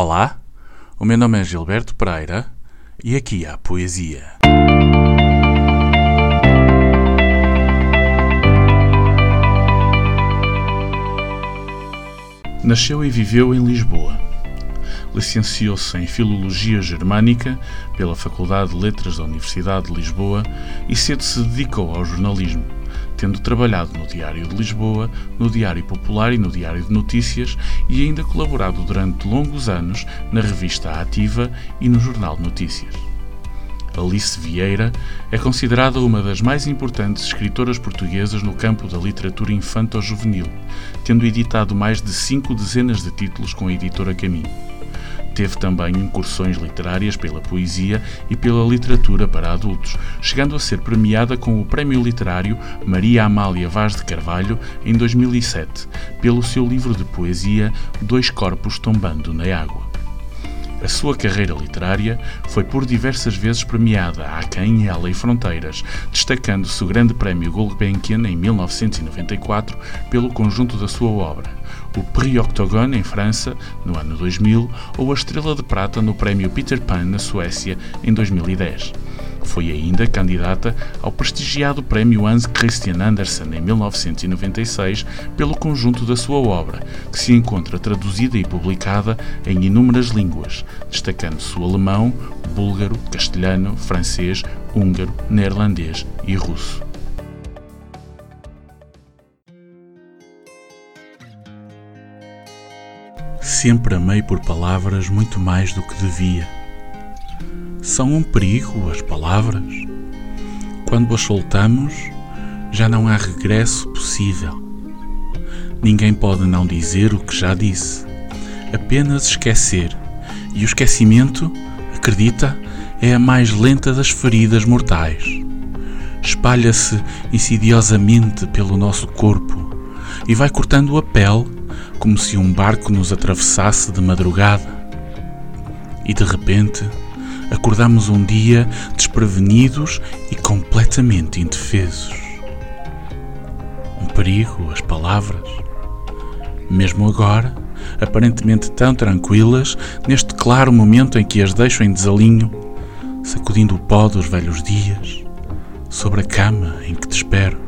Olá, o meu nome é Gilberto Pereira e aqui há poesia. Nasceu e viveu em Lisboa. Licenciou-se em Filologia Germânica pela Faculdade de Letras da Universidade de Lisboa e cedo se dedicou ao jornalismo tendo trabalhado no Diário de Lisboa, no Diário Popular e no Diário de Notícias e ainda colaborado durante longos anos na revista Ativa e no Jornal Notícias. Alice Vieira é considerada uma das mais importantes escritoras portuguesas no campo da literatura infanto-juvenil, tendo editado mais de cinco dezenas de títulos com a editora Caminho. Teve também incursões literárias pela poesia e pela literatura para adultos, chegando a ser premiada com o Prémio Literário Maria Amália Vaz de Carvalho em 2007, pelo seu livro de poesia Dois Corpos Tombando na Água. A sua carreira literária foi por diversas vezes premiada à Quem e Fronteiras, destacando-se o Grande Prémio Gulbenkian em 1994 pelo conjunto da sua obra o Prix Octogone em França, no ano 2000, ou a Estrela de Prata no Prémio Peter Pan na Suécia, em 2010. Foi ainda candidata ao prestigiado Prémio Hans Christian Andersen em 1996 pelo conjunto da sua obra, que se encontra traduzida e publicada em inúmeras línguas, destacando-se o alemão, búlgaro, castelhano, francês, húngaro, neerlandês e russo. Sempre amei por palavras muito mais do que devia. São um perigo as palavras. Quando as soltamos, já não há regresso possível. Ninguém pode não dizer o que já disse, apenas esquecer. E o esquecimento, acredita, é a mais lenta das feridas mortais. Espalha-se insidiosamente pelo nosso corpo e vai cortando a pele como se um barco nos atravessasse de madrugada. E de repente, acordamos um dia desprevenidos e completamente indefesos. Um perigo, as palavras. Mesmo agora, aparentemente tão tranquilas, neste claro momento em que as deixo em desalinho, sacudindo o pó dos velhos dias, sobre a cama em que te espero.